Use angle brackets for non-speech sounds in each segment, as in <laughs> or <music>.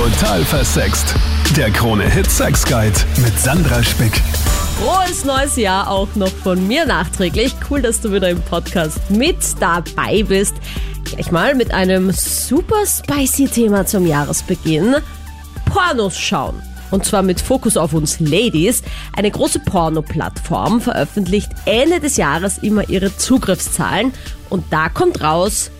Total versext. Der Krone Hit Sex Guide mit Sandra Spick. Frohes neues Jahr auch noch von mir nachträglich. Cool, dass du wieder im Podcast mit dabei bist. Gleich mal mit einem super spicy Thema zum Jahresbeginn. Pornos schauen. Und zwar mit Fokus auf uns Ladies. Eine große Porno-Plattform veröffentlicht Ende des Jahres immer ihre Zugriffszahlen. Und da kommt raus,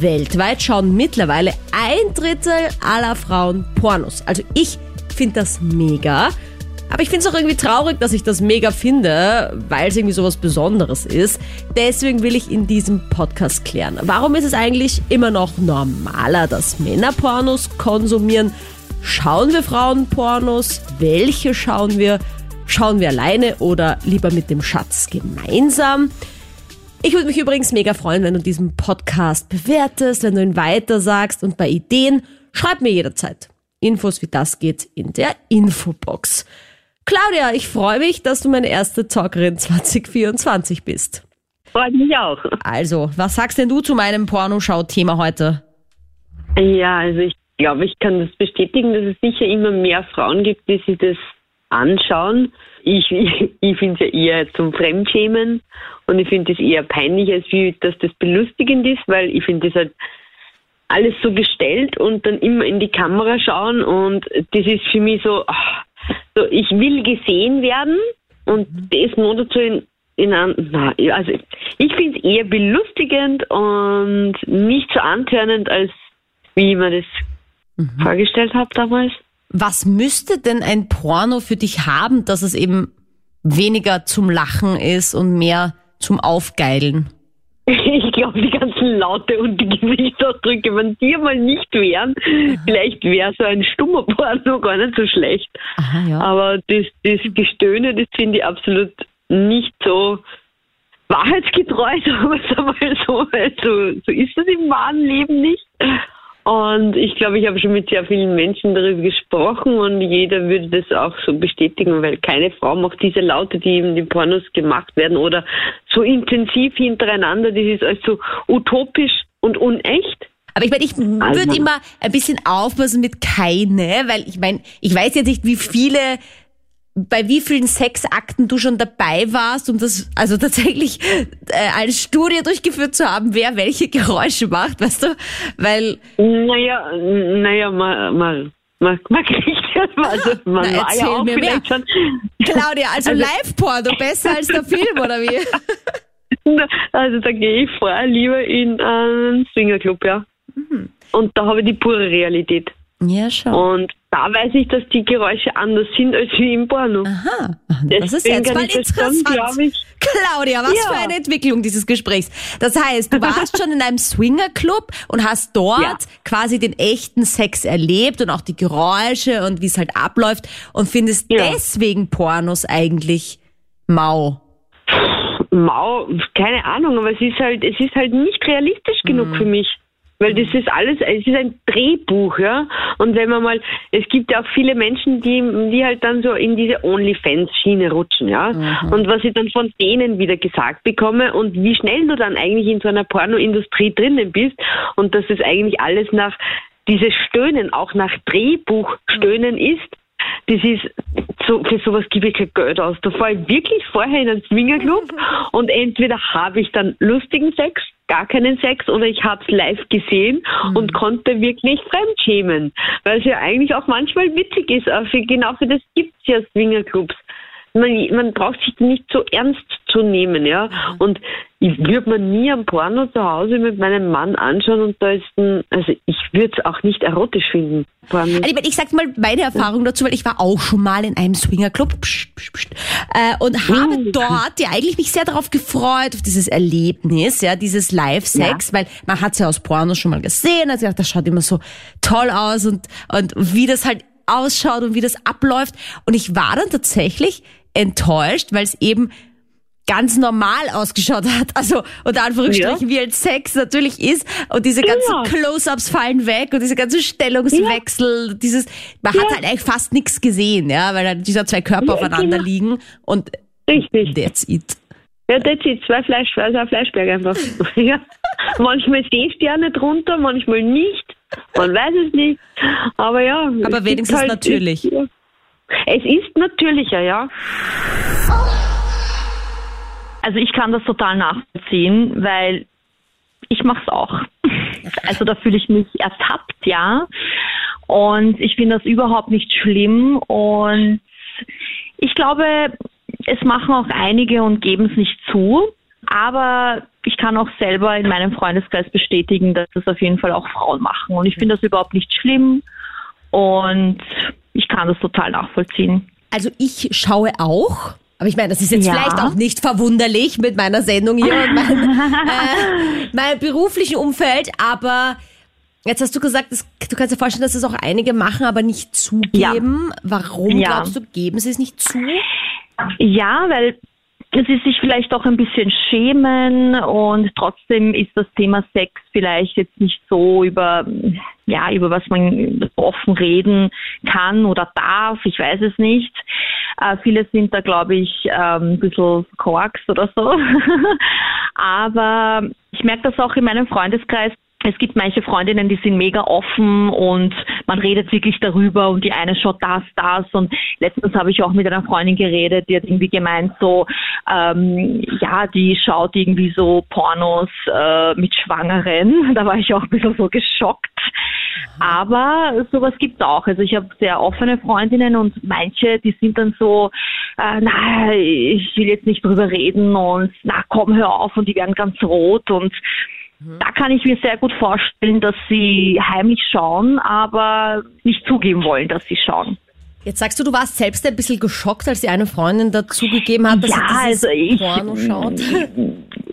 weltweit schauen mittlerweile ein Drittel aller Frauen Pornos. Also ich finde das mega. Aber ich finde es auch irgendwie traurig, dass ich das mega finde, weil es irgendwie sowas Besonderes ist. Deswegen will ich in diesem Podcast klären. Warum ist es eigentlich immer noch normaler, dass Männer Pornos konsumieren? Schauen wir Frauen Pornos? Welche schauen wir? Schauen wir alleine oder lieber mit dem Schatz gemeinsam? Ich würde mich übrigens mega freuen, wenn du diesen Podcast bewertest, wenn du ihn weiter sagst und bei Ideen schreib mir jederzeit. Infos wie das geht in der Infobox. Claudia, ich freue mich, dass du meine erste Talkerin 2024 bist. Freut mich auch. Also, was sagst denn du zu meinem Pornoschau-Thema heute? Ja, also ich glaube, ich kann das bestätigen, dass es sicher immer mehr Frauen gibt, die sich das anschauen. Ich, <laughs> ich, ich finde es ja eher zum Fremdschämen und ich finde es eher peinlich, als wie, dass das belustigend ist, weil ich finde das halt alles so gestellt und dann immer in die Kamera schauen und das ist für mich so, ach, so ich will gesehen werden und das nur dazu in, in einem, na, also ich finde es eher belustigend und nicht so antörnend, als wie ich mir das mhm. vorgestellt habe damals. Was müsste denn ein Porno für dich haben, dass es eben weniger zum Lachen ist und mehr zum Aufgeilen? Ich glaube, die ganzen Laute und die Gesichtsausdrücke, wenn die mal nicht wären, vielleicht wäre so ein stummer Porno gar nicht so schlecht. Aha, ja. Aber das, das Gestöhne, das finde ich absolut nicht so wahrheitsgetreu, <laughs> sagen wir es einmal so, weil so, so ist das im wahren Leben nicht. Und ich glaube, ich habe schon mit sehr vielen Menschen darüber gesprochen und jeder würde das auch so bestätigen, weil keine Frau macht diese Laute, die in den Pornos gemacht werden oder so intensiv hintereinander. Das ist also utopisch und unecht. Aber ich meine, ich würde also. immer ein bisschen aufpassen mit keine, weil ich meine, ich weiß jetzt nicht, wie viele bei wie vielen Sexakten du schon dabei warst, um das also tatsächlich äh, eine Studie durchgeführt zu haben, wer welche Geräusche macht, weißt du? Weil naja, naja, mal, mal man, man kriegt ja also <laughs> man Na, war ja auch mir vielleicht mehr. schon. Claudia, also, also Live-Porno besser als der Film oder wie? <laughs> Also da gehe ich vorher lieber in einen Swingerclub, ja. Mhm. Und da habe ich die pure Realität. Ja, schon. Und da weiß ich, dass die Geräusche anders sind als wie im Porno. Aha, das ist jetzt mal interessant. Schon, ich, Claudia, was ja. für eine Entwicklung dieses Gesprächs. Das heißt, du warst schon in einem Swingerclub und hast dort ja. quasi den echten Sex erlebt und auch die Geräusche und wie es halt abläuft und findest ja. deswegen Pornos eigentlich mau. Mau, keine Ahnung, aber es ist halt, es ist halt nicht realistisch genug mhm. für mich. Weil das ist alles, es ist ein Drehbuch, ja. Und wenn man mal, es gibt ja auch viele Menschen, die, die halt dann so in diese OnlyFans-Schiene rutschen, ja. Mhm. Und was ich dann von denen wieder gesagt bekomme und wie schnell du dann eigentlich in so einer Pornoindustrie drinnen bist und dass es eigentlich alles nach dieses Stöhnen auch nach Drehbuch Stöhnen mhm. ist, das ist, so, für sowas gebe ich kein Geld aus. Da fahre ich wirklich vorher in einen Swingerclub <laughs> und entweder habe ich dann lustigen Sex, gar keinen Sex oder ich habe es live gesehen mhm. und konnte wirklich fremdschämen, weil es ja eigentlich auch manchmal witzig ist. Aber für, genau für das gibt es ja Swingerclubs. Man, man braucht sich nicht so ernst zu nehmen, ja. Und ich würde mir nie am Porno zu Hause mit meinem Mann anschauen und da ist ein, also ich würde es auch nicht erotisch finden. Also ich, ich sag mal meine Erfahrung dazu, weil ich war auch schon mal in einem Swingerclub psch, psch, psch, äh, und habe mhm. dort ja eigentlich mich sehr darauf gefreut, auf dieses Erlebnis, ja, dieses Live-Sex, ja. weil man hat es ja aus Pornos schon mal gesehen, also gedacht, das schaut immer so toll aus und, und wie das halt ausschaut und wie das abläuft. Und ich war dann tatsächlich enttäuscht, weil es eben ganz normal ausgeschaut hat. Also unter Anführungsstrichen, ja. wie ein Sex natürlich ist. Und diese ganzen ja. Close-ups fallen weg und diese ganzen Stellungswechsel, ja. dieses, man hat halt eigentlich fast nichts gesehen, ja, weil halt dieser zwei Körper aufeinander genau. liegen und Richtig. that's it. Ja, that's it. Zwei Fleisch, also ein Fleischberg einfach. <laughs> ja. Manchmal stehst du ja nicht drunter, manchmal nicht. Man weiß es nicht. Aber ja. Aber wenigstens gibt natürlich. Es ist natürlicher, ja. Also ich kann das total nachvollziehen, weil ich mache es auch. <laughs> Also da fühle ich mich ertappt, ja. Und ich finde das überhaupt nicht schlimm. Und ich glaube, es machen auch einige und geben es nicht zu. Aber ich kann auch selber in meinem Freundeskreis bestätigen, dass das auf jeden Fall auch Frauen machen. Und ich finde das überhaupt nicht schlimm. Und ich kann das total nachvollziehen. Also ich schaue auch. Aber ich meine, das ist jetzt Ja. vielleicht auch nicht verwunderlich mit meiner Sendung hier und meinem, äh, <laughs> meinem beruflichen Umfeld, aber jetzt hast du gesagt, das, du kannst dir vorstellen, dass es auch einige machen, aber nicht zugeben. Warum Ja. glaubst du, geben sie es nicht zu? Ja, weil sie sich vielleicht auch ein bisschen schämen und trotzdem ist das Thema Sex vielleicht jetzt nicht so über, ja, über was man offen reden kann oder darf, ich weiß es nicht. Äh, viele sind da, glaube ich, ähm, ein bisschen korks oder so. <laughs> Aber ich merke das auch in meinem Freundeskreis, es gibt manche Freundinnen, die sind mega offen und man redet wirklich darüber und die eine schaut das, das und letztens habe ich auch mit einer Freundin geredet, die hat irgendwie gemeint so, ähm, ja, die schaut irgendwie so Pornos äh, mit Schwangeren. <laughs> Da war ich auch ein bisschen so geschockt. Aber sowas gibt's auch. Also ich habe sehr offene Freundinnen und manche, die sind dann so, äh, na, ich will jetzt nicht drüber reden und na komm, hör auf und die werden ganz rot und da kann ich mir sehr gut vorstellen, dass sie heimlich schauen, aber nicht zugeben wollen, dass sie schauen. Jetzt sagst du, du warst selbst ein bisschen geschockt, als die eine Freundin dazugegeben hat, dass Ja, sie also ich- Porno <laughs> schaut.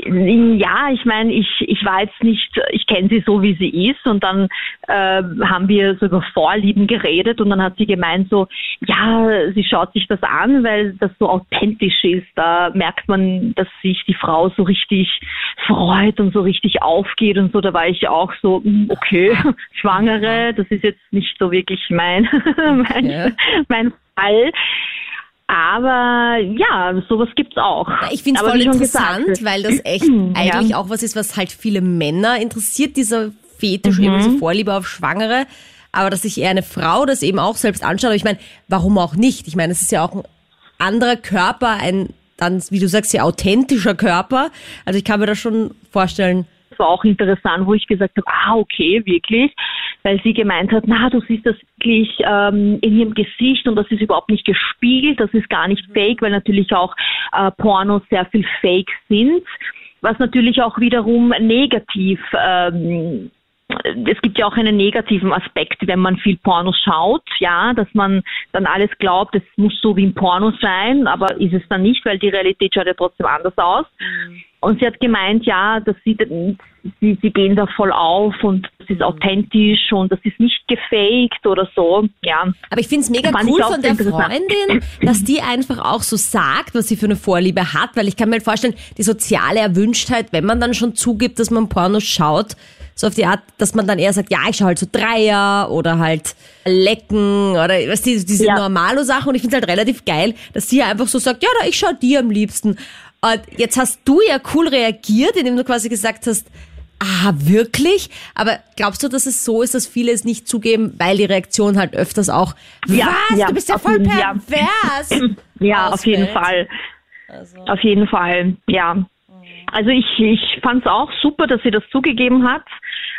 Ja, ich meine, ich, ich war jetzt nicht, ich kenne sie so, wie sie ist und dann äh, haben wir so über Vorlieben geredet und dann hat sie gemeint so, ja, sie schaut sich das an, weil das so authentisch ist. Da merkt man, dass sich die Frau so richtig freut und so richtig aufgeht und so. Da war ich auch so, hm, okay, <laughs> Schwangere, das ist jetzt nicht so wirklich mein, <laughs> mein, Ja. Mein Fall. Aber ja, sowas gibt's auch. Ich finde es voll interessant, gesagt, weil das <clears throat> echt eigentlich auch was ist, was halt viele Männer interessiert, dieser Fetisch, eben Mhm. diese Vorliebe auf Schwangere. Aber dass sich eher eine Frau das eben auch selbst anschaut. Aber ich meine, warum auch nicht? Ich meine, es ist ja auch ein anderer Körper, ein dann, wie du sagst, sehr authentischer Körper. Also ich kann mir das schon vorstellen. Das war auch interessant, wo ich gesagt habe, ah, okay, wirklich, weil sie gemeint hat, na, du siehst das wirklich ähm, in ihrem Gesicht und das ist überhaupt nicht gespiegelt, das ist gar nicht fake, weil natürlich auch äh, Pornos sehr viel fake sind, was natürlich auch wiederum negativ ähm, es gibt ja auch einen negativen Aspekt, wenn man viel Pornos schaut, ja, dass man dann alles glaubt, es muss so wie im Porno sein, aber ist es dann nicht, weil die Realität schaut ja trotzdem anders aus. Und sie hat gemeint, ja, das sieht, sie, sie gehen da voll auf und es ist authentisch und das ist nicht gefaked oder so, ja. Aber ich finde es mega Fand cool von der. Freundin, dass die einfach auch so sagt, was sie für eine Vorliebe hat, weil ich kann mir halt vorstellen, die soziale Erwünschtheit, wenn man dann schon zugibt, dass man Pornos schaut, so auf die Art, dass man dann eher sagt, ja, ich schaue halt so Dreier oder halt Lecken oder was die, diese Ja. Normalo-Sachen und ich finde es halt relativ geil, dass sie einfach so sagt, ja, da, ich schaue die am liebsten. Und jetzt hast du ja cool reagiert, indem du quasi gesagt hast, Ah, wirklich? Aber glaubst du, dass es so ist, dass viele es nicht zugeben, weil die Reaktion halt öfters auch, Ja, was, ja, du bist ja voll jeden- ja. pervers. <clears throat> Ja, auf jeden. Fall. Auf jeden Fall, ja. Also ich, ich fand es auch super, dass sie das zugegeben hat,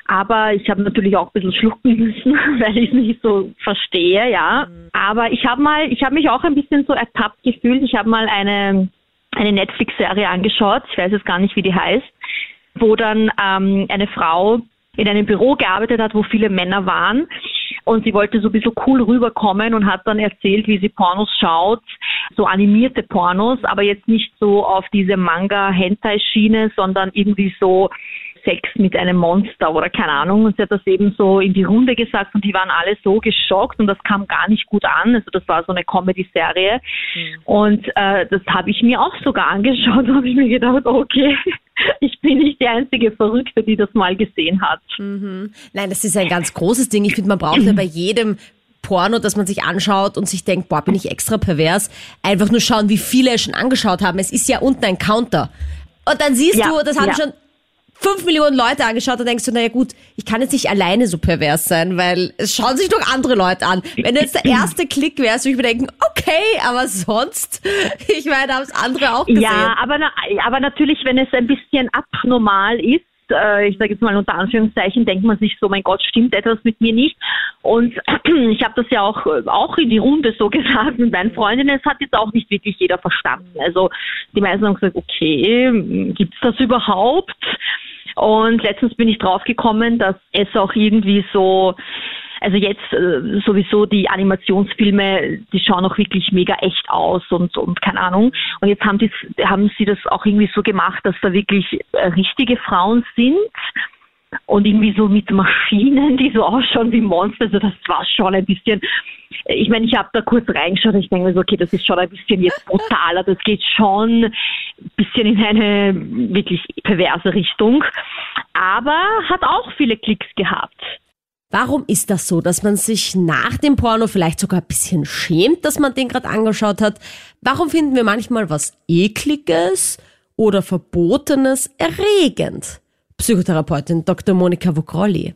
aber ich habe natürlich auch ein bisschen schlucken <laughs> müssen, weil ich es nicht so verstehe, ja. Aber ich habe mal, ich habe mich auch ein bisschen so ertappt gefühlt. Ich habe mal eine, eine Netflix-Serie angeschaut, ich weiß jetzt gar nicht, wie die heißt, wo dann ähm, eine Frau in einem Büro gearbeitet hat, wo viele Männer waren. Und sie wollte so ein bisschen cool rüberkommen und hat dann erzählt, wie sie Pornos schaut, so animierte Pornos, aber jetzt nicht so auf diese Manga-Hentai-Schiene, sondern irgendwie so Sex mit einem Monster oder keine Ahnung. Und sie hat das eben so in die Runde gesagt und die waren alle so geschockt und das kam gar nicht gut an. Also das war so eine Comedy-Serie. Und äh, das habe ich mir auch sogar angeschaut <laughs> und habe ich mir gedacht, okay, <laughs> ich bin nicht die einzige Verrückte, die das mal gesehen hat. Nein, das ist ein ganz großes Ding. Ich finde, man braucht ja bei jedem Porno, das man sich anschaut und sich denkt, boah, bin ich extra pervers, einfach nur schauen, wie viele es schon angeschaut haben. Es ist ja unten ein Counter. Und dann siehst Ja, du, das haben ja. schon fünf Millionen Leute angeschaut, dann denkst du, naja gut, ich kann jetzt nicht alleine so pervers sein, weil es schauen sich doch andere Leute an. Wenn jetzt der erste Klick wäre, würde ich mir denken, okay, aber sonst, <laughs> ich meine, haben es andere auch gesehen. Ja, aber, aber natürlich, wenn es ein bisschen abnormal ist, äh, ich sage jetzt mal unter Anführungszeichen, denkt man sich so, mein Gott, stimmt etwas mit mir nicht. Und <clears throat> ich habe das ja auch, auch in die Runde so <laughs> gesagt mit meinen Freundinnen, es hat jetzt auch nicht wirklich jeder verstanden. Also die meisten haben gesagt, okay, gibt's das überhaupt? Und letztens bin ich draufgekommen, dass es auch irgendwie so also jetzt äh, sowieso die Animationsfilme, die schauen auch wirklich mega echt aus und, und keine Ahnung. Und jetzt haben, die, haben sie das auch irgendwie so gemacht, dass da wirklich äh, richtige Frauen sind und irgendwie so mit Maschinen, die so ausschauen wie Monster. Also das war schon ein bisschen, ich meine, ich habe da kurz reingeschaut ich denke mir so, okay, das ist schon ein bisschen jetzt brutaler, das geht schon ein bisschen in eine wirklich perverse Richtung, aber hat auch viele Klicks gehabt. Warum ist das so, dass man sich nach dem Porno vielleicht sogar ein bisschen schämt, dass man den gerade angeschaut hat? Warum finden wir manchmal was Ekliges oder Verbotenes erregend? Psychotherapeutin Dr. Monika Vogrolli.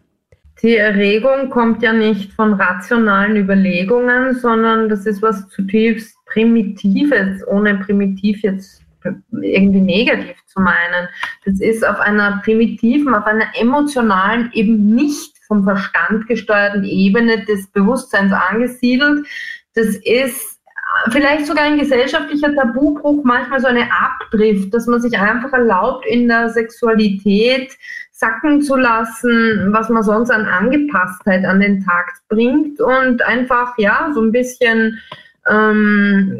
Die Erregung kommt ja nicht von rationalen Überlegungen, sondern das ist was zutiefst Primitives, ohne primitiv jetzt irgendwie negativ zu meinen. Das ist auf einer primitiven, auf einer emotionalen, eben nicht vom Verstand gesteuerten Ebene des Bewusstseins angesiedelt. Das ist vielleicht sogar ein gesellschaftlicher Tabubruch, manchmal so eine Abdrift, dass man sich einfach erlaubt, in der Sexualität sacken zu lassen, was man sonst an Angepasstheit an den Tag bringt und einfach, ja, so ein bisschen ähm,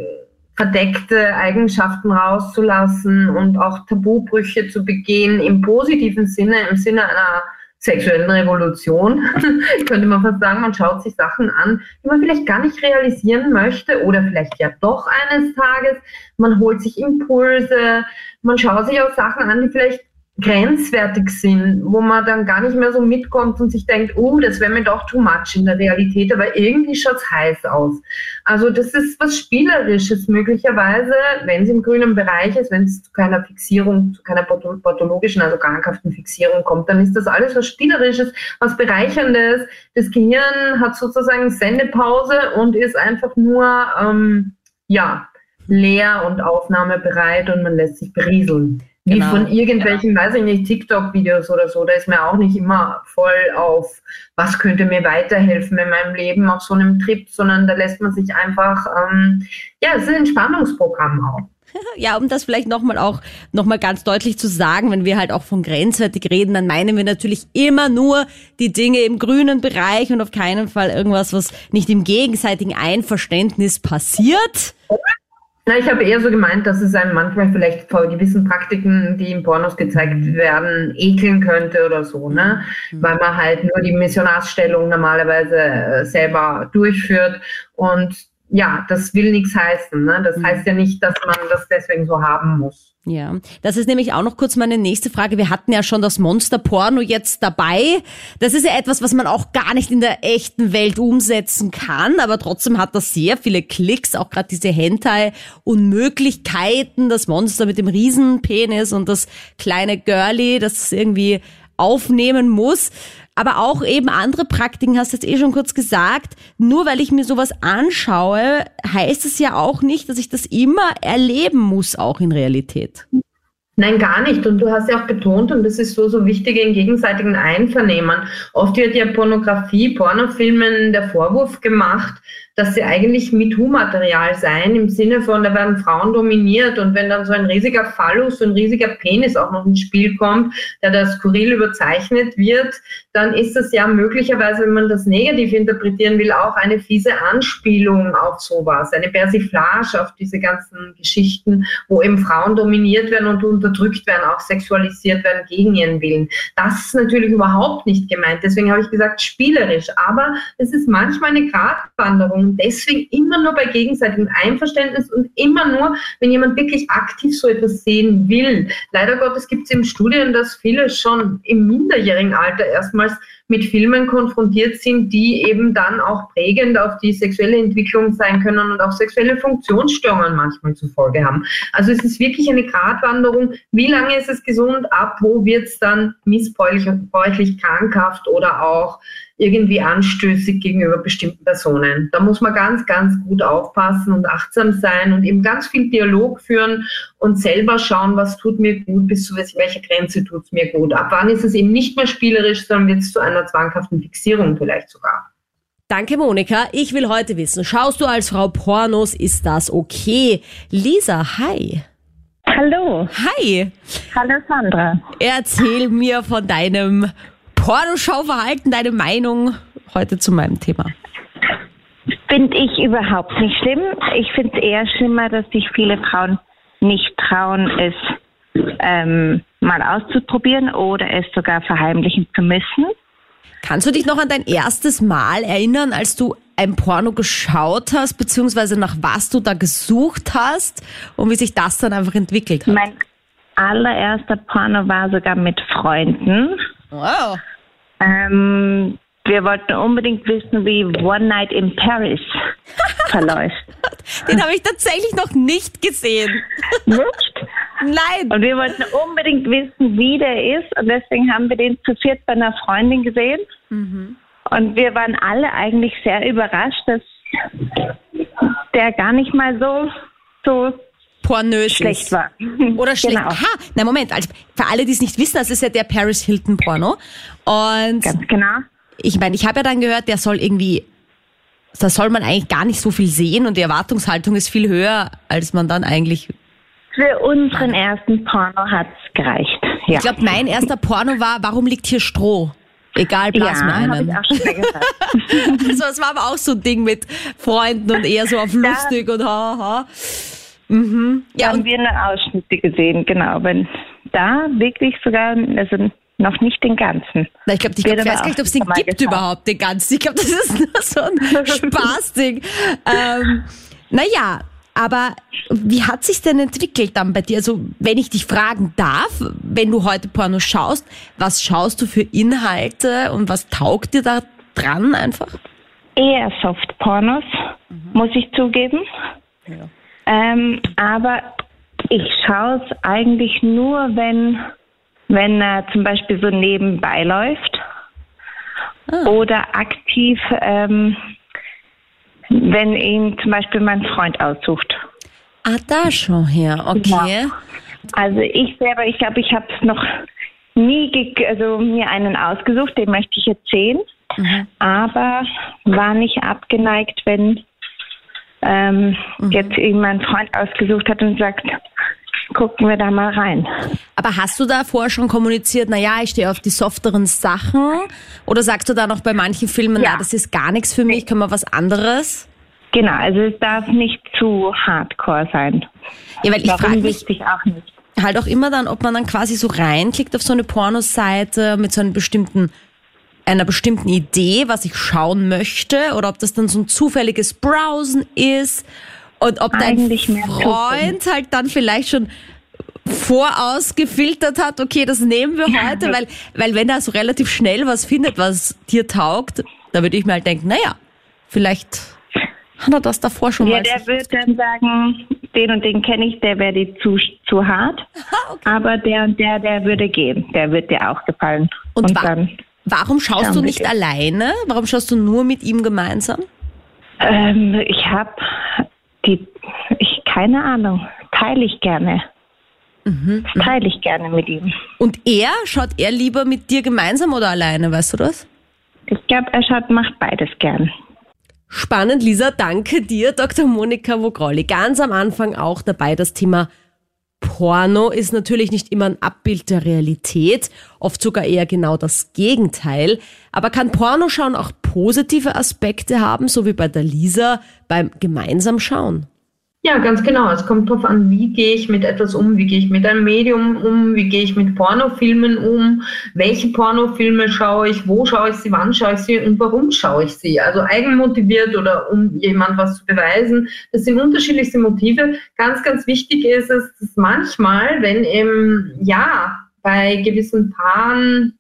verdeckte Eigenschaften rauszulassen und auch Tabubrüche zu begehen im positiven Sinne, im Sinne einer sexuellen Revolution, <laughs> könnte man fast sagen. Man schaut sich Sachen an, die man vielleicht gar nicht realisieren möchte oder vielleicht ja doch eines Tages. Man holt sich Impulse, man schaut sich auch Sachen an, die vielleicht grenzwertig sind, wo man dann gar nicht mehr so mitkommt und sich denkt, oh, das wäre mir doch too much in der Realität, aber irgendwie schaut es heiß aus. Also das ist was Spielerisches möglicherweise, wenn es im grünen Bereich ist, wenn es zu keiner Fixierung, zu keiner pathologischen, also krankhaften Fixierung kommt, dann ist das alles was Spielerisches, was Bereicherndes. Das Gehirn hat sozusagen Sendepause und ist einfach nur, ähm, ja, leer und aufnahmebereit und man lässt sich berieseln. Wie genau. von irgendwelchen, ja. weiß ich nicht, TikTok-Videos oder so. Da ist mir auch nicht immer voll auf, was könnte mir weiterhelfen in meinem Leben auf so einem Trip, sondern da lässt man sich einfach, ähm, ja, es ist ein Entspannungsprogramm auch. <laughs> Ja, um das vielleicht nochmal auch nochmal ganz deutlich zu sagen, wenn wir halt auch von grenzwertig reden, dann meinen wir natürlich immer nur die Dinge im grünen Bereich und auf keinen Fall irgendwas, was nicht im gegenseitigen Einverständnis passiert. Na, ich habe eher so gemeint, dass es einem manchmal vielleicht vor gewissen Praktiken, die im Pornos gezeigt werden, ekeln könnte oder so, ne? Mhm. Weil man halt nur die Missionarsstellung normalerweise äh, selber durchführt und ja, das will nichts heißen. Ne? Das mhm. heißt ja nicht, dass man das deswegen so haben muss. Ja, das ist nämlich auch noch kurz meine nächste Frage. Wir hatten ja schon das Monster-Porno jetzt dabei. Das ist ja etwas, was man auch gar nicht in der echten Welt umsetzen kann, aber trotzdem hat das sehr viele Klicks, auch gerade diese Hentai-Unmöglichkeiten, das Monster mit dem Riesenpenis und das kleine Girlie, das irgendwie aufnehmen muss aber auch eben andere Praktiken, hast du jetzt eh schon kurz gesagt. Nur weil ich mir sowas anschaue, heißt es ja auch nicht, dass ich das immer erleben muss, auch in Realität. Nein, gar nicht. Und du hast ja auch betont, und das ist so, so wichtig in gegenseitigen Einvernehmen. Oft wird ja Pornografie, Pornofilmen der Vorwurf gemacht, dass sie eigentlich MeToo-Material seien, im Sinne von, da werden Frauen dominiert und wenn dann so ein riesiger Phallus, so ein riesiger Penis auch noch ins Spiel kommt, der da skurril überzeichnet wird, dann ist das ja möglicherweise, wenn man das negativ interpretieren will, auch eine fiese Anspielung auf sowas, eine Persiflage auf diese ganzen Geschichten, wo eben Frauen dominiert werden und unterdrückt werden, auch sexualisiert werden gegen ihren Willen. Das ist natürlich überhaupt nicht gemeint. Deswegen habe ich gesagt, spielerisch. Aber es ist manchmal eine Gratwanderung und deswegen immer nur bei gegenseitigem Einverständnis und immer nur, wenn jemand wirklich aktiv so etwas sehen will. Leider Gottes gibt es eben Studien, dass viele schon im minderjährigen Alter erstmals mit Filmen konfrontiert sind, die eben dann auch prägend auf die sexuelle Entwicklung sein können und auch sexuelle Funktionsstörungen manchmal zur Folge haben. Also es ist wirklich eine Gratwanderung, wie lange ist es gesund, ab wo wird es dann missbräuchlich, krankhaft oder auch irgendwie anstößig gegenüber bestimmten Personen. Da muss man ganz, ganz gut aufpassen und achtsam sein und eben ganz viel Dialog führen und selber schauen, was tut mir gut, bis zu welcher Grenze tut es mir gut. Ab wann ist es eben nicht mehr spielerisch, sondern wird es zu einer zwanghaften Fixierung vielleicht sogar. Danke, Monika. Ich will heute wissen, schaust du als Frau Pornos? Ist das okay? Lisa, hi. Hallo. Hi. Hallo Sandra. Erzähl mir von deinem Pornoschauverhalten, deine Meinung heute zu meinem Thema. Finde ich überhaupt nicht schlimm. Ich finde es eher schlimmer, dass sich viele Frauen nicht trauen, es ähm, mal auszuprobieren oder es sogar verheimlichen zu müssen. Kannst du dich noch an dein erstes Mal erinnern, als du ein Porno geschaut hast, beziehungsweise nach was du da gesucht hast und wie sich das dann einfach entwickelt hat? Mein allererster Porno war sogar mit Freunden. Wow. Ähm, wir wollten unbedingt wissen, wie One Night in Paris <laughs> verläuft. Den habe ich tatsächlich noch nicht gesehen. Nicht? Nein. Und wir wollten unbedingt wissen, wie der ist. Und deswegen haben wir den zu viert bei einer Freundin gesehen. Und wir waren alle eigentlich sehr überrascht, dass der gar nicht mal so, so Pornös schlecht ist. war. Oder <laughs> schlecht. Genau. Ha, na Moment, also für alle, die es nicht wissen, das ist ja der Paris Hilton Porno. Und Ganz genau. ich meine, ich habe ja dann gehört, der soll irgendwie, da soll man eigentlich gar nicht so viel sehen und die Erwartungshaltung ist viel höher, als man dann eigentlich. Für unseren ersten Porno hat's gereicht. Ja. Ich glaube, mein erster Porno war, warum liegt hier Stroh? Egal, blas mir ja, habe einen. ich auch schon gesagt. <laughs> Also es war aber auch so ein Ding mit Freunden und eher so auf lustig und haha. Mhm. Ja, Ja, haben und wir nur Ausschnitte gesehen, genau. Wenn da wirklich sogar, also noch nicht den ganzen. Na, ich glaube, ich, glaub, ich weiß gar nicht, ob es den gibt geschaut. überhaupt, den ganzen. Ich glaube, das ist <laughs> nur so ein Spaßding. Ähm, naja, aber wie hat sich denn entwickelt dann bei dir? Also, wenn ich dich fragen darf, wenn du heute Porno schaust, was schaust du für Inhalte und was taugt dir da dran einfach? Eher Softpornos, muss ich zugeben. Ähm, aber ich schaue es eigentlich nur, wenn, wenn er zum Beispiel so nebenbei läuft oder aktiv, ähm, wenn ihn zum Beispiel mein Freund aussucht. Ah, da schon her, okay. Also ich selber, ich glaube, ich habe es noch nie, also mir einen ausgesucht, den möchte ich jetzt sehen, aber war nicht abgeneigt, wenn ähm, jetzt eben mein Freund ausgesucht hat und sagt, gucken wir da mal rein. Aber hast du da vorher schon kommuniziert, na ja, ich stehe auf die softeren Sachen? Oder sagst du da noch bei manchen Filmen, Ja. na, das ist gar nichts für mich, können wir was anderes? Genau, also es darf nicht zu hardcore sein. Ja, weil ich frage mich auch nicht. halt auch immer dann, ob man dann quasi so reinklickt auf so eine Pornoseite mit so einem bestimmten, einer bestimmten Idee, was ich schauen möchte, oder ob das dann so ein zufälliges Browsen ist und ob dein Freund halt dann vielleicht schon voraus gefiltert hat, okay, das nehmen wir heute, weil, weil wenn er so relativ schnell was findet, was dir taugt, da würde ich mir halt denken, naja, vielleicht hat er das davor schon Ja, mal. der wird dann sagen, den und den kenne ich, der wäre dir zu, zu hart. <laughs> Aber der und der, der würde gehen. Der wird dir auch gefallen. Und wa- dann, Warum schaust Schauen du nicht alleine? Warum schaust du nur mit ihm gemeinsam? ähm, ich habe die, ich, keine Ahnung, teile ich gerne. Das teile ich gerne mit ihm. Und er, schaut er lieber mit dir gemeinsam oder alleine, weißt du das? Ich glaube, er schaut, macht beides gern. Spannend, Lisa, danke dir, Dr. Monika Vogrolli. Ganz am Anfang auch dabei das Thema Porno ist natürlich nicht immer ein Abbild der Realität, oft sogar eher genau das Gegenteil. Aber kann Porno schauen auch positive Aspekte haben, so wie bei der Lisa beim gemeinsam schauen? Ja, ganz genau. Es kommt darauf an, wie gehe ich mit etwas um, wie gehe ich mit einem Medium um, wie gehe ich mit Pornofilmen um, welche Pornofilme schaue ich, wo schaue ich sie, wann schaue ich sie und warum schaue ich sie. Also eigenmotiviert oder um jemand was zu beweisen. Das sind unterschiedlichste Motive. Ganz, ganz wichtig ist es, dass manchmal, wenn eben, ja, bei gewissen Paaren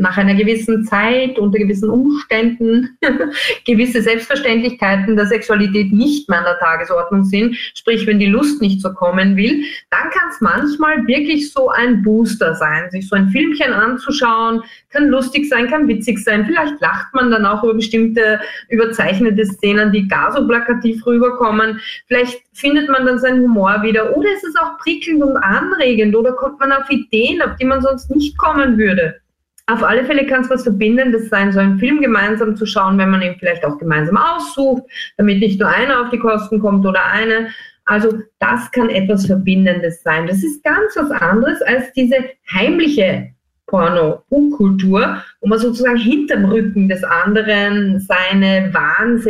nach einer gewissen Zeit, unter gewissen Umständen, <laughs> gewisse Selbstverständlichkeiten der Sexualität nicht mehr an der Tagesordnung sind, sprich wenn die Lust nicht so kommen will, dann kann es manchmal wirklich so ein Booster sein, sich so ein Filmchen anzuschauen, kann lustig sein, kann witzig sein, vielleicht lacht man dann auch über bestimmte überzeichnete Szenen, die gar so plakativ rüberkommen, vielleicht findet man dann seinen Humor wieder oder ist es auch prickelnd und anregend oder kommt man auf Ideen, auf die man sonst nicht kommen würde. Auf alle Fälle kann es was Verbindendes sein, so einen Film gemeinsam zu schauen, wenn man ihn vielleicht auch gemeinsam aussucht, damit nicht nur einer auf die Kosten kommt oder eine. Also das kann etwas Verbindendes sein. Das ist ganz was anderes als diese heimliche Porno-Unkultur, wo man sozusagen hinterm Rücken des anderen seine wahren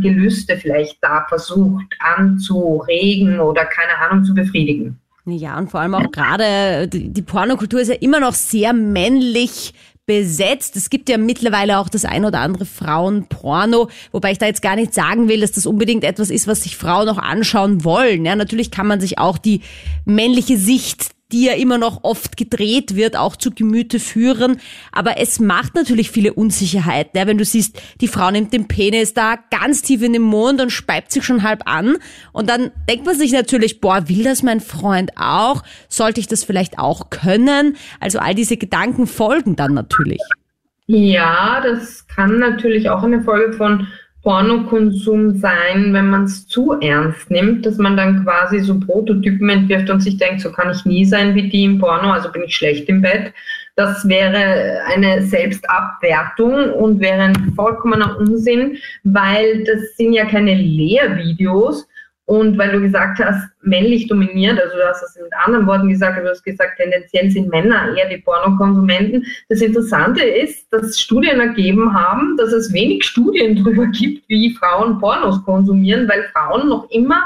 Gelüste vielleicht da versucht anzuregen oder keine Ahnung zu befriedigen. Ja, und vor allem auch gerade die Pornokultur ist ja immer noch sehr männlich besetzt. Es gibt ja mittlerweile auch das ein oder andere Frauenporno, wobei ich da jetzt gar nicht sagen will, dass das unbedingt etwas ist, was sich Frauen auch anschauen wollen. Ja, natürlich kann man sich auch die männliche Sicht die ja immer noch oft gedreht wird, auch zu Gemüte führen. Aber es macht natürlich viele Unsicherheiten. Ja, wenn du siehst, die Frau nimmt den Penis da ganz tief in den Mund und speibt sich schon halb an. Und dann denkt man sich natürlich, boah, will das mein Freund auch? Sollte ich das vielleicht auch können? Also all diese Gedanken folgen dann natürlich. Ja, das kann natürlich auch eine Folge von Pornokonsum sein, wenn man es zu ernst nimmt, dass man dann quasi so Prototypen entwirft und sich denkt, so kann ich nie sein wie die im Porno, also bin ich schlecht im Bett. Das wäre eine Selbstabwertung und wäre ein vollkommener Unsinn, weil das sind ja keine Lehrvideos, und weil du gesagt hast, männlich dominiert, also du hast es mit anderen Worten gesagt, aber du hast gesagt, tendenziell sind Männer eher die Pornokonsumenten. Das Interessante ist, dass Studien ergeben haben, dass es wenig Studien <laughs> darüber gibt, wie Frauen Pornos konsumieren, weil Frauen noch immer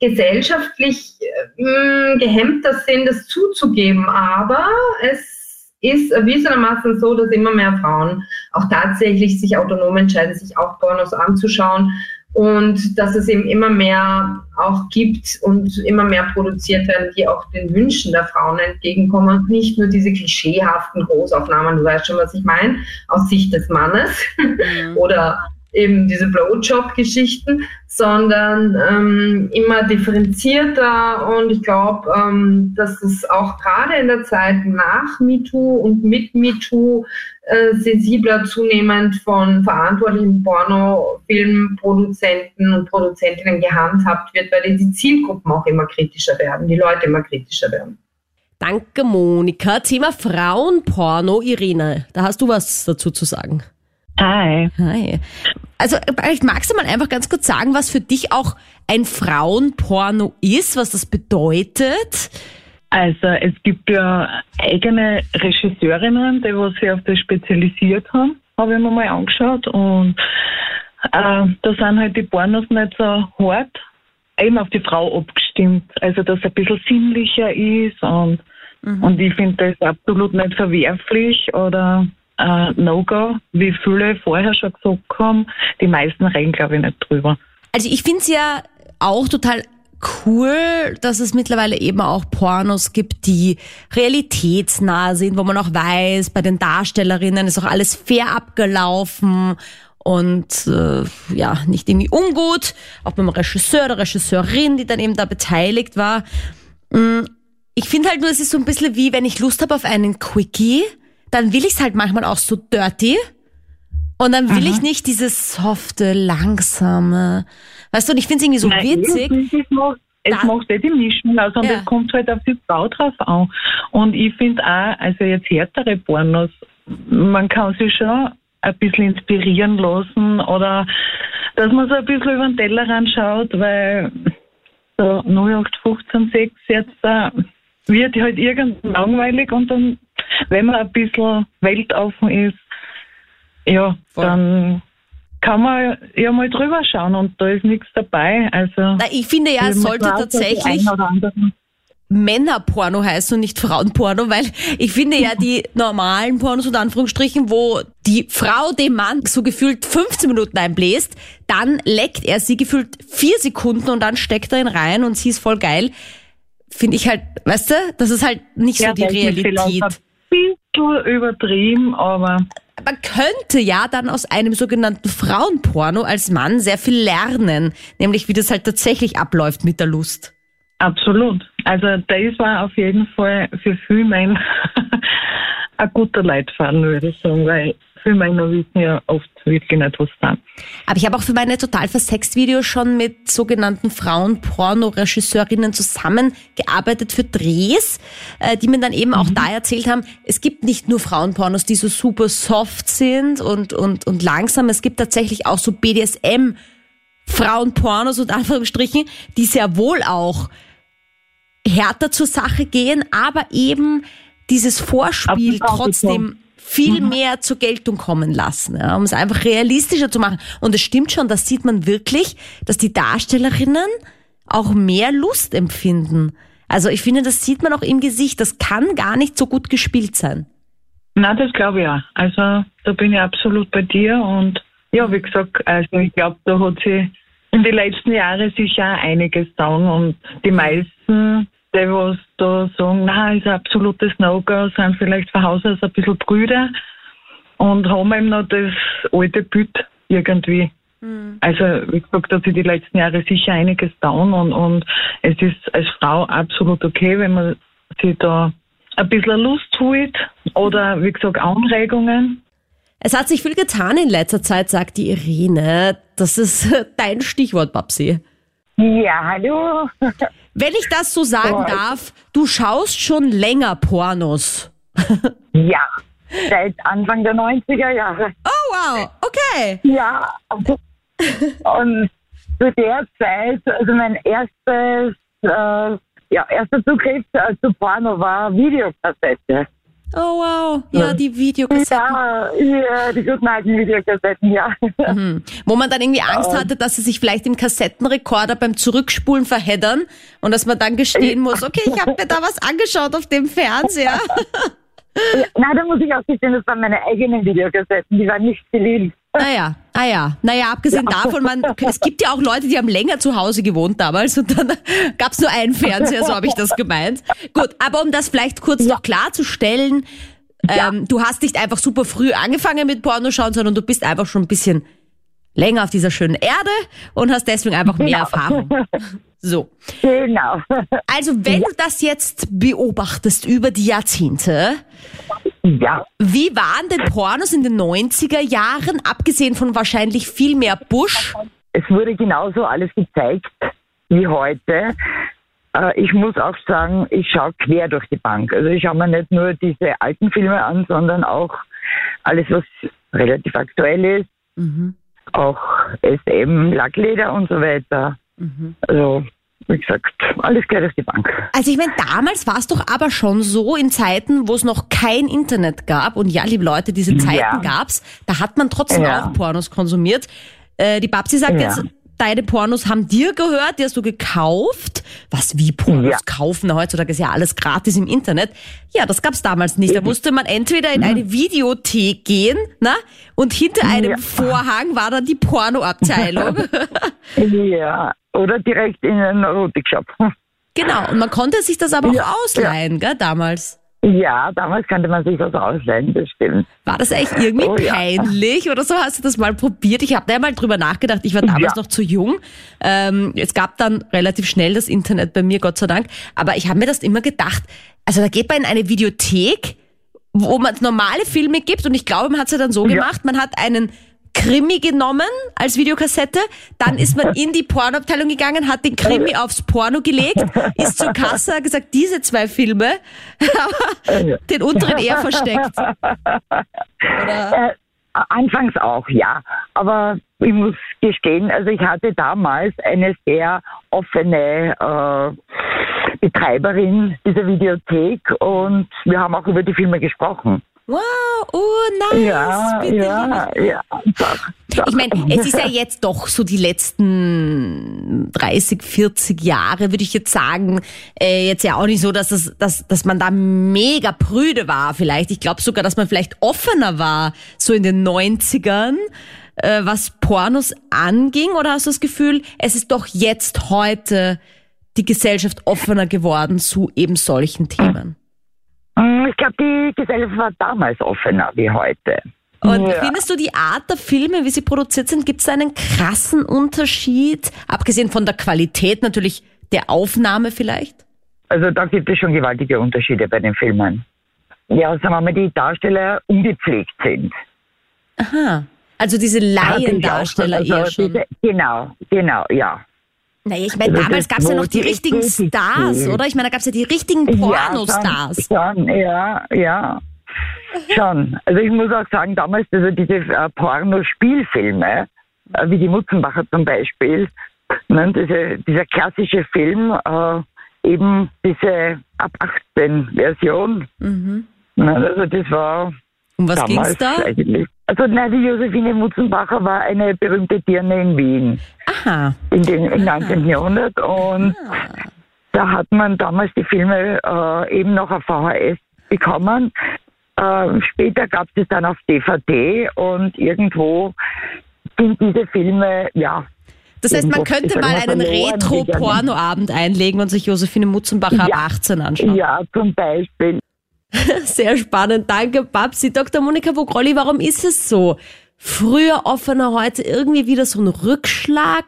gesellschaftlich äh, gehemmter sind, das zuzugeben. Aber es ist erwiesenermaßen so, dass immer mehr Frauen auch tatsächlich sich autonom entscheiden, sich auch Pornos anzuschauen und dass es eben immer mehr auch gibt und immer mehr produziert werden, die auch den Wünschen der Frauen entgegenkommen und nicht nur diese klischeehaften Großaufnahmen, du weißt schon, was ich meine, aus Sicht des Mannes mhm. <laughs> oder eben diese Blowjob-Geschichten, sondern ähm, immer differenzierter und ich glaube, ähm, dass es auch gerade in der Zeit nach MeToo und mit MeToo äh, sensibler zunehmend von verantwortlichen Pornofilmproduzenten und Produzentinnen gehandhabt wird, weil die Zielgruppen auch immer kritischer werden, die Leute immer kritischer werden. Danke, Monika. Thema Frauenporno, Irene. Da hast du was dazu zu sagen. Hi. Hi. Also vielleicht magst du mal einfach ganz kurz sagen, was für dich auch ein Frauenporno ist, was das bedeutet. Also es gibt ja eigene Regisseurinnen, die was sich auf das spezialisiert haben, habe ich mir mal angeschaut. Und äh, da sind halt die Pornos nicht so hart, eben auf die Frau abgestimmt. Also dass es ein bisschen sinnlicher ist und, mhm. und ich finde das absolut nicht verwerflich oder äh, No-Go, wie viele vorher schon gesagt haben. Die meisten reden, glaube ich, nicht drüber. Also ich finde es ja auch total cool, dass es mittlerweile eben auch Pornos gibt, die realitätsnah sind, wo man auch weiß, bei den Darstellerinnen ist auch alles fair abgelaufen und äh, ja, nicht irgendwie ungut. Auch beim Regisseur oder Regisseurin, die dann eben da beteiligt war. Mm, ich finde halt nur, es ist so ein bisschen wie, wenn ich Lust habe auf einen Quickie, dann will ich es halt manchmal auch so dirty. Und dann will Aha. ich nicht dieses softe, langsame. Weißt du, und ich finde es irgendwie so Nein, witzig. Es macht, es macht eh die Mischung aus und ja. es kommt halt auf die Frau drauf an. Und ich finde auch, also jetzt härtere Pornos, man kann sich schon ein bisschen inspirieren lassen oder dass man so ein bisschen über den Tellerrand schaut, weil so 0815 jetzt äh, wird halt irgendwann langweilig und dann wenn man ein bisschen weltoffen ist, ja, Voll. dann kann man ja mal drüber schauen und da ist nichts dabei. Also Na, ich finde ja, es sollte tatsächlich Männerporno heißen und nicht Frauenporno, weil ich finde ja die <laughs> normalen Pornos unter Anführungsstrichen, wo die Frau dem Mann so gefühlt 15 Minuten einbläst, dann leckt er sie gefühlt vier Sekunden und dann steckt er ihn rein und sie ist voll geil. Finde ich halt, weißt du, das ist halt nicht ja, so die Realität bisschen übertrieben, aber Man könnte ja dann aus einem sogenannten Frauenporno als Mann sehr viel lernen, nämlich wie das halt tatsächlich abläuft mit der Lust. absolut. Also das war auf jeden Fall für viele Männer <laughs> ein guter Leitfaden, würde ich sagen, weil viele Männer wissen ja oft wirklich nicht, was sind. Aber ich habe auch für meine total versext Videos schon mit sogenannten Frauen-Porno-Regisseurinnen zusammengearbeitet für Drehs, äh, die mir dann eben auch da erzählt haben, es gibt nicht nur Frauenpornos, die so super soft sind und, und, und langsam, es gibt tatsächlich auch so BDSM Frauenpornos und Anführungsstrichen, die sehr wohl auch härter zur Sache gehen, aber eben dieses Vorspiel trotzdem viel mehr zur Geltung kommen lassen, ja, um es einfach realistischer zu machen. Und es stimmt schon, das sieht man wirklich, dass die Darstellerinnen auch mehr Lust empfinden. Also ich finde, das sieht man auch im Gesicht. Das kann gar nicht so gut gespielt sein. Na, das glaube ich auch. Also da bin ich absolut bei dir und ja, wie gesagt, also ich glaube, da hat sich in den letzten Jahren sicher einiges getan und die meisten, die was da sagen, na, ist ein absolutes No-Go, sind vielleicht von Haus aus ein bisschen Brüder und haben eben noch das alte Bild irgendwie. Also, wie gesagt, da hat sich die letzten Jahre sicher einiges getan und, und es ist als Frau absolut okay, wenn man sich da ein bisschen Lust holt oder, wie gesagt, Anregungen. Es hat sich viel getan in letzter Zeit, sagt die Irene. Das ist <laughs> dein Stichwort, Babsi. Ja, hallo. Wenn ich das so sagen darf, du schaust schon länger Pornos. Ja, seit Anfang der 90er Jahre. Oh wow, okay. Ja. Und zu der Zeit, also mein erstes, äh, ja, erster Zugriff äh, zu Porno war Videokassette. Oh wow, ja, die Videokassetten. Ja, ja, die guten alten Videokassetten, ja. Mhm. Wo man dann irgendwie Angst hatte, dass sie sich vielleicht im Kassettenrekorder beim Zurückspulen verheddern und dass man dann gestehen muss, okay, ich habe mir da was angeschaut auf dem Fernseher. <laughs> Nein, da muss ich auch gestehen, das waren meine eigenen Videokassetten, die waren nicht geliehen. Naja, ah ja, naja, abgesehen davon, man, es gibt ja auch Leute, die haben länger zu Hause gewohnt damals und dann <laughs> gab's nur einen Fernseher, so habe ich das gemeint. Gut, aber um das vielleicht kurz noch klarzustellen, ähm, du hast nicht einfach super früh angefangen mit Porno schauen, sondern du bist einfach schon ein bisschen länger auf dieser schönen Erde und hast deswegen einfach mehr Erfahrung. So. Genau. Also wenn du das jetzt beobachtest über die Jahrzehnte, Ja. wie waren denn Pornos in den 90er Jahren, abgesehen von wahrscheinlich viel mehr Busch? Es wurde genauso alles gezeigt wie heute. Äh, Ich muss auch sagen, ich schaue quer durch die Bank. Also ich schaue mir nicht nur diese alten Filme an, sondern auch alles, was relativ aktuell ist. Auch SM, Lackleder und so weiter. Also, wie gesagt, alles quer durch die Bank. Also ich meine, damals war es doch aber schon so in Zeiten, wo es noch kein Internet gab und ja, liebe Leute, diese Zeiten Ja. gab's, da hat man trotzdem Ja. auch Pornos konsumiert. Äh, die Babsi sagt Ja. jetzt, deine Pornos haben dir gehört, die hast du gekauft. Was, wie Pornos Ja. kaufen? Heutzutage ist ja alles gratis im Internet. Ja, das gab's damals nicht. Da musste man entweder in eine Videothek gehen, na, und hinter einem Ja. Vorhang war dann die Pornoabteilung. <laughs> Ja. Oder direkt in einen Erotikshop. <laughs> genau, und man konnte sich das aber auch Ja, ausleihen, gell, damals. Ja, damals konnte man sich das ausleihen, das stimmt. War das eigentlich irgendwie Oh ja. peinlich oder so? Hast du das mal probiert? Ich habe da mal drüber nachgedacht. Ich war damals Ja. noch zu jung. Ähm, es gab dann relativ schnell das Internet bei mir, Gott sei Dank. Aber ich habe mir das immer gedacht. Also da geht man in eine Videothek, wo man normale Filme gibt. Und ich glaube, man hat es ja dann so Ja. gemacht. Man hat einen Krimi genommen als Videokassette, dann ist man in die Pornoabteilung gegangen, hat den Krimi aufs Porno gelegt, ist zur Kasse, hat gesagt, diese zwei Filme, <laughs> den unteren eher versteckt. Oder? Äh, anfangs auch, ja. Aber ich muss gestehen, also ich hatte damals eine sehr offene äh, Betreiberin dieser Videothek und wir haben auch über die Filme gesprochen. Wow, oh nice. Ja, bitte, ja, ja. Doch, doch. Ich meine, es ist ja jetzt doch so die letzten 30, 40 Jahre, würde ich jetzt sagen, äh, jetzt ja auch nicht so, dass, es, dass, dass man da mega prüde war vielleicht. Ich glaube sogar, dass man vielleicht offener war, so in den 90ern, äh, was Pornos anging. Oder hast du das Gefühl, es ist doch jetzt heute die Gesellschaft offener geworden zu eben solchen Themen? Mm, Ich glaube, die Gesellschaft war damals offener wie heute. Und Ja. findest du die Art der Filme, wie sie produziert sind, gibt es einen krassen Unterschied? Abgesehen von der Qualität natürlich der Aufnahme vielleicht? Also da gibt es schon gewaltige Unterschiede bei den Filmen. Ja, sagen wir mal, die Darsteller ungepflegt sind. Aha. Also diese auch Laiendarsteller schon, eher also schon. diese- Genau, genau, ja. Naja, ich meine, Also damals gab es ja noch die richtigen Stars, oder? Ich meine, da gab es ja die richtigen Pornostars. Ja, schon, schon, ja, ja. Schon. Also ich muss auch sagen, damals also diese äh, Porno-Spielfilme, äh, wie die Mutzenbacher zum Beispiel, ne, diese, dieser klassische Film, äh, eben diese ab 18 Version. Mhm. Ne, also das war Um was ging's damals da? eigentlich. Also nein, die Josephine Mutzenbacher war eine berühmte Dirne in Wien Aha. in den, im 19. Jahrhundert und da hat man damals die Filme äh, eben noch auf VHS bekommen. Äh, später gab es dann auf DVD und irgendwo sind diese Filme, ja, Das heißt, man könnte mal einen Retro-Porno-Abend einlegen und sich Josephine Mutzenbacher Ja. ab 18 anschauen. ja, zum Beispiel. <laughs> Sehr spannend. Danke, Babsi. Dr. Monika Vogrolli, warum ist es so? Früher offener, heute irgendwie wieder so ein Rückschlag.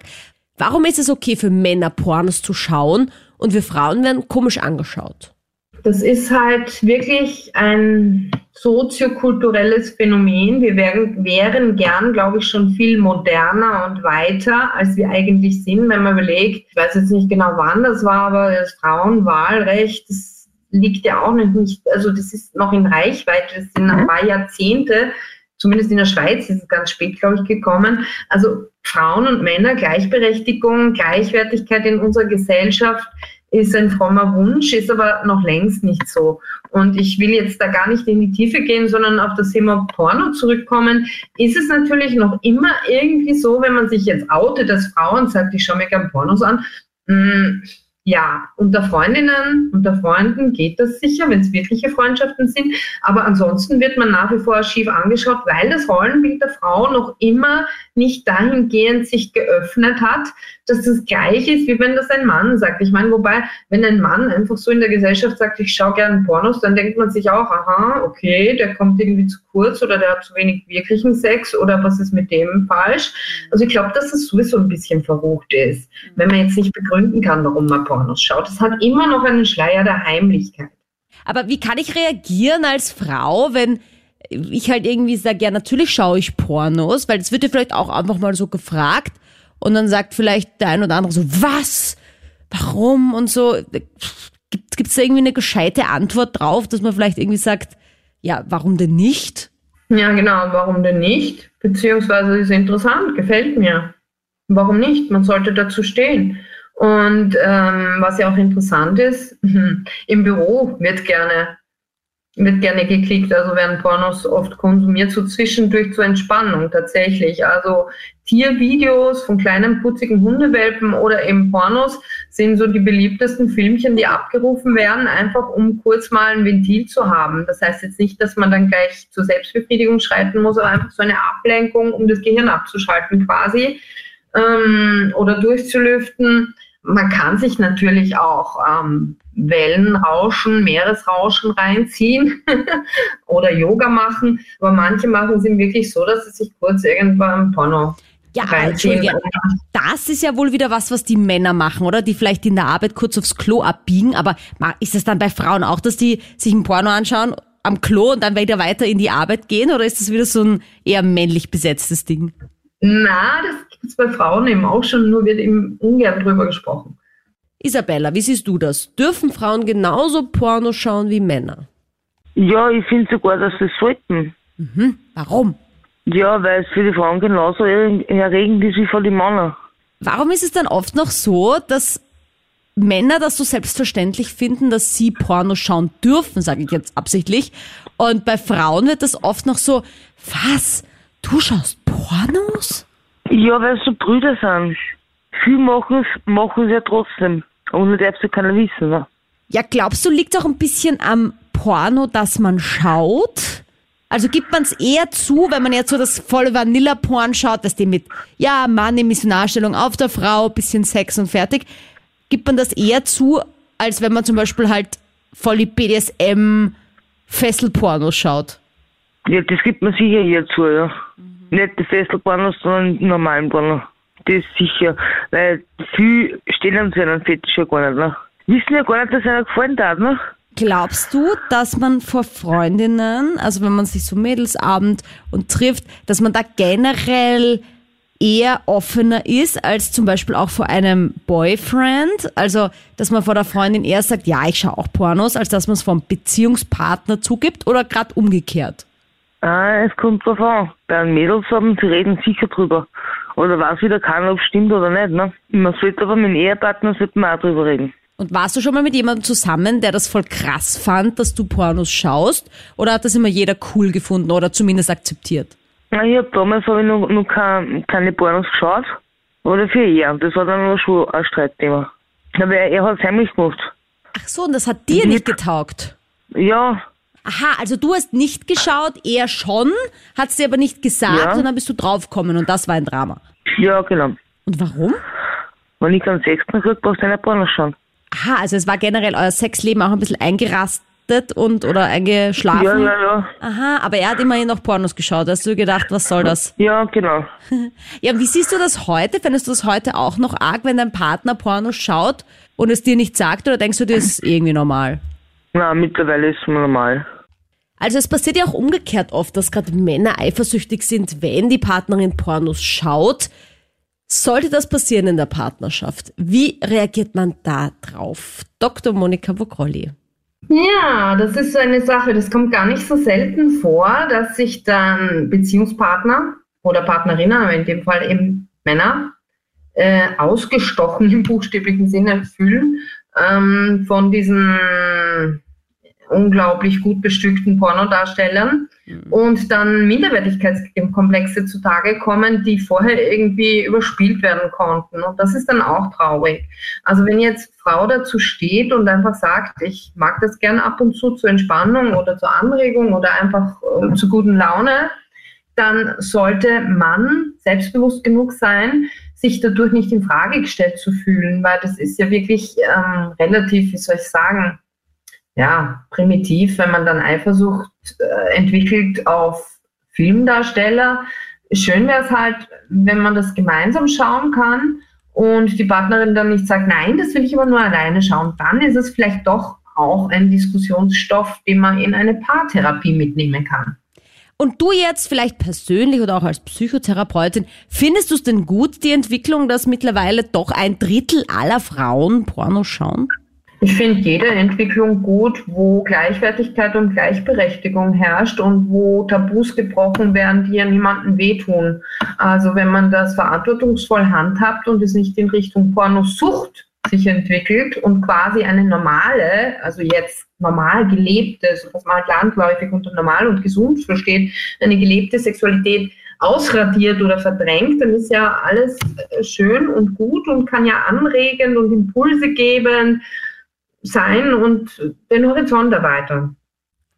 Warum ist es okay für Männer Pornos zu schauen und wir Frauen werden komisch angeschaut? Das ist halt wirklich ein soziokulturelles Phänomen. Wir wären, wären gern, glaube ich, schon viel moderner und weiter, als wir eigentlich sind, wenn man überlegt, ich weiß jetzt nicht genau wann das war, aber das Frauenwahlrecht, das liegt ja auch noch nicht, also das ist noch in Reichweite, das sind ein paar Jahrzehnte, zumindest in der Schweiz ist es ganz spät, glaube ich, gekommen. Also Frauen und Männer, Gleichberechtigung, Gleichwertigkeit in unserer Gesellschaft ist ein frommer Wunsch, ist aber noch längst nicht so. Und ich will jetzt da gar nicht in die Tiefe gehen, sondern auf das Thema Porno zurückkommen. Ist es natürlich noch immer irgendwie so, wenn man sich jetzt outet als Frau und sagt, ich schaue mir gerne Pornos an, mh, ja, unter Freundinnen, unter Freunden geht das sicher, wenn es wirkliche Freundschaften sind. Aber ansonsten wird man nach wie vor schief angeschaut, weil das Rollenbild der Frau noch immer nicht dahingehend sich geöffnet hat, dass das gleich ist, wie wenn das ein Mann sagt. Ich meine, wobei, wenn ein Mann einfach so in der Gesellschaft sagt, ich schaue gerne Pornos, dann denkt man sich auch, aha, okay, der kommt irgendwie zu kurz oder der hat zu wenig wirklichen Sex oder was ist mit dem falsch. Also ich glaube, dass es sowieso ein bisschen verrucht ist, wenn man jetzt nicht begründen kann, warum man Pornos schaut. Es hat immer noch einen Schleier der Heimlichkeit. Aber wie kann ich reagieren als Frau, wenn ich halt irgendwie sage, ja, natürlich schaue ich Pornos, weil es wird ja vielleicht auch einfach mal so gefragt und dann sagt vielleicht der ein oder andere so, was? Warum? Und so. Gibt es da irgendwie eine gescheite Antwort drauf, dass man vielleicht irgendwie sagt, ja, warum denn nicht? Ja, genau. Warum denn nicht? Beziehungsweise ist interessant, gefällt mir. Warum nicht? Man sollte dazu stehen. Und ähm, was ja auch interessant ist, <laughs> im Büro wird gerne, wird gerne geklickt, also werden Pornos oft konsumiert, so zwischendurch zur Entspannung tatsächlich. Also Tiervideos von kleinen putzigen Hundewelpen oder eben Pornos sind so die beliebtesten Filmchen, die abgerufen werden, einfach um kurz mal ein Ventil zu haben. Das heißt jetzt nicht, dass man dann gleich zur Selbstbefriedigung schreiten muss, aber einfach so eine Ablenkung, um das Gehirn abzuschalten quasi ähm, oder durchzulüften. Man kann sich natürlich auch ähm, Wellenrauschen, Meeresrauschen reinziehen <laughs> oder Yoga machen, aber manche machen es eben wirklich so, dass sie sich kurz irgendwann Porno Ja, reinziehen. Das ist ja wohl wieder was, was die Männer machen, oder? Die vielleicht in der Arbeit kurz aufs Klo abbiegen, aber ist es dann bei Frauen auch, dass die sich ein Porno anschauen am Klo und dann wieder weiter in die Arbeit gehen, oder ist das wieder so ein eher männlich besetztes Ding? Na, das bei Frauen eben auch schon, nur wird eben ungern drüber gesprochen. Isabella, wie siehst du das? Dürfen Frauen genauso Porno schauen wie Männer? Ja, ich finde sogar, dass sie sollten. Mhm. Warum? Ja, weil es für die Frauen genauso er- erregend ist wie für die Männer. Warum ist es dann oft noch so, dass Männer das so selbstverständlich finden, dass sie Porno schauen dürfen, sage ich jetzt absichtlich. Und bei Frauen wird das oft noch so, was? Du schaust Pornos? Ja, weil es so Brüder sind. Viel machen es machen sie ja trotzdem. Und das darf ja keiner wissen. Ne? Ja, glaubst du, liegt auch ein bisschen am Porno, dass man schaut? Also gibt man es eher zu, wenn man jetzt so das volle Vanilla-Porn schaut, dass die mit, ja, Mann in Missionarstellung auf der Frau, bisschen Sex und fertig. Gibt man das eher zu, als wenn man zum Beispiel halt voll die BDSM, Fesselpornos schaut? Ja, das gibt man sicher hier zu, ja. Nicht die Fesselpornos, sondern die normalen Pornos. Das ist sicher, weil viel stehen an seinen Fetisch ja gar nicht, ne? Wissen ja gar nicht, dass einer gefallen hat, ne? Glaubst du, dass man vor Freundinnen, also wenn man sich so Mädelsabend und trifft, dass man da generell eher offener ist als zum Beispiel auch vor einem Boyfriend? Also, dass man vor der Freundin eher sagt, ja, ich schaue auch Pornos, als dass man es vom Beziehungspartner zugibt oder gerade umgekehrt? Ah, es kommt drauf an. Bei einem Mädelsabend, sie reden sicher drüber. Oder weiß wieder keiner, ob es stimmt oder nicht, ne? Man sollte aber mit dem Ehepartner sollte man auch drüber reden. Und warst du schon mal mit jemandem zusammen, der das voll krass fand, dass du Pornos schaust? Oder hat das immer jeder cool gefunden oder zumindest akzeptiert? Na, ich hab damals habe ich noch, noch kein, keine Pornos geschaut. Oder für ihn. Das war dann schon ein Streitthema. Aber er, er hat es heimlich gemacht. Ach so, und das hat dir nicht getaugt? Ja, Aha, also du hast nicht geschaut, er schon, hat es dir aber nicht gesagt Ja. und dann bist du draufgekommen und das war ein Drama. ja, genau. Und warum? Wenn ich keinen Sechsten krieg, brauchst du eine Pornos schauen. Aha, also es war generell euer Sexleben auch ein bisschen eingerastet und oder eingeschlafen. Ja, ja, ja. Aha, aber er hat immerhin noch Pornos geschaut. Hast du gedacht, was soll das? Ja, genau. <laughs> Ja, und wie siehst du das heute? Fändest du das heute auch noch arg, wenn dein Partner Pornos schaut und es dir nicht sagt oder denkst du, das ist irgendwie normal? Na, mittlerweile ist es normal. Also es passiert ja auch umgekehrt oft, dass gerade Männer eifersüchtig sind, wenn die Partnerin Pornos schaut. Sollte das passieren in der Partnerschaft, wie reagiert man da drauf? Dr. Monika Vogrolli. Ja, das ist so eine Sache, das kommt gar nicht so selten vor, dass sich dann Beziehungspartner oder Partnerinnen, aber in dem Fall eben Männer, äh, ausgestochen im buchstäblichen Sinne fühlen ähm, von diesen unglaublich gut bestückten Pornodarstellern und dann Minderwertigkeitskomplexe zutage kommen, die vorher irgendwie überspielt werden konnten. Und das ist dann auch traurig. Also wenn jetzt Frau dazu steht und einfach sagt, ich mag das gern ab und zu zur Entspannung oder zur Anregung oder einfach äh, zur guten Laune, dann sollte man selbstbewusst genug sein, sich dadurch nicht in Frage gestellt zu fühlen, weil das ist ja wirklich ähm, relativ, wie soll ich sagen, ja, primitiv, wenn man dann Eifersucht äh, entwickelt auf Filmdarsteller. Schön wäre es halt, wenn man das gemeinsam schauen kann und die Partnerin dann nicht sagt, nein, das will ich aber nur alleine schauen. Dann ist es vielleicht doch auch ein Diskussionsstoff, den man in eine Paartherapie mitnehmen kann. Und du jetzt vielleicht persönlich oder auch als Psychotherapeutin, findest du es denn gut, die Entwicklung, dass mittlerweile doch ein Drittel aller Frauen Porno schauen? Ich finde jede Entwicklung gut, wo Gleichwertigkeit und Gleichberechtigung herrscht und wo Tabus gebrochen werden, die ja niemandem wehtun. Also wenn man das verantwortungsvoll handhabt und es nicht in Richtung Pornosucht sich entwickelt und quasi eine normale, also jetzt normal gelebte, so was man halt landläufig unter normal und gesund versteht, eine gelebte Sexualität ausradiert oder verdrängt, dann ist ja alles äh, schön und gut und kann ja anregen und Impulse geben sein und den Horizont erweitern.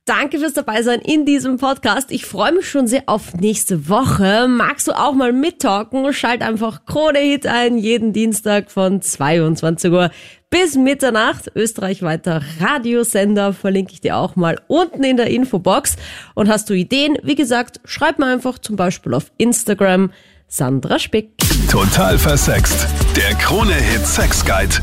Danke fürs dabei sein in diesem Podcast. Ich freue mich schon sehr auf nächste Woche. Magst du auch mal mittalken? Schalt einfach Krone Hit ein, jeden Dienstag von 22 Uhr bis Mitternacht. Österreichweiter Radiosender verlinke ich dir auch mal unten in der Infobox. Und hast du Ideen? Wie gesagt, schreib mir einfach zum Beispiel auf Instagram Sandra Spick. Total versext. Der Krone-Hit Sex Guide.